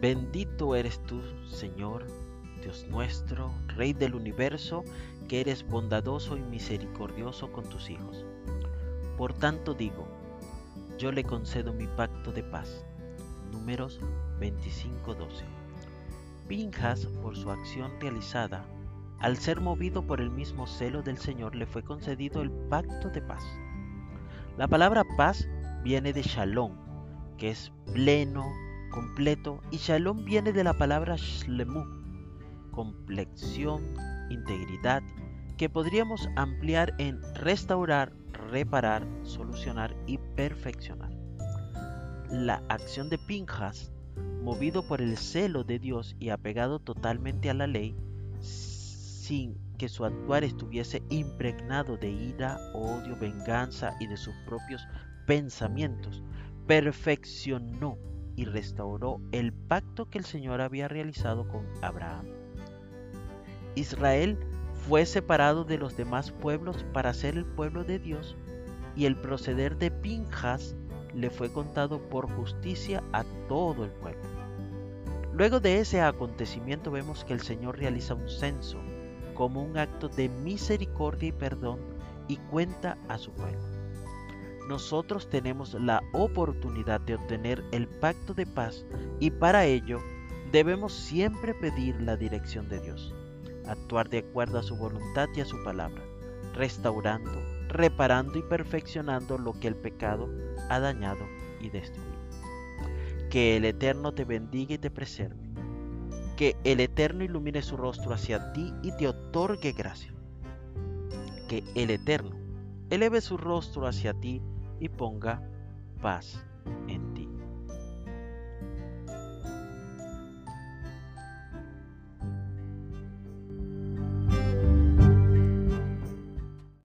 Bendito eres tú, Señor, Dios nuestro, Rey del universo, que eres bondadoso y misericordioso con tus hijos. Por tanto digo, yo le concedo mi pacto de paz. Números 25:12. Pinjas, por su acción realizada, al ser movido por el mismo celo del Señor, le fue concedido el pacto de paz. La palabra paz viene de shalom, que es pleno, completo, y shalom viene de la palabra shlemu, complexión, integridad, que podríamos ampliar en restaurar, reparar, solucionar y perfeccionar. La acción de Pinjas, movido por el celo de Dios y apegado totalmente a la ley, sin que su actuar estuviese impregnado de ira, odio, venganza y de sus propios pensamientos, perfeccionó y restauró el pacto que el Señor había realizado con Abraham. Israel fue separado de los demás pueblos para ser el pueblo de Dios y el proceder de Pinjas le fue contado por justicia a todo el pueblo. Luego de ese acontecimiento vemos que el Señor realiza un censo como un acto de misericordia y perdón y cuenta a su pueblo. Nosotros tenemos la oportunidad de obtener el pacto de paz y para ello debemos siempre pedir la dirección de Dios, actuar de acuerdo a su voluntad y a su palabra, restaurando, reparando y perfeccionando lo que el pecado ha dañado y destruido. Que el Eterno te bendiga y te preserve que el Eterno ilumine su rostro hacia ti y te otorgue gracia. Que el Eterno eleve su rostro hacia ti y ponga paz en ti.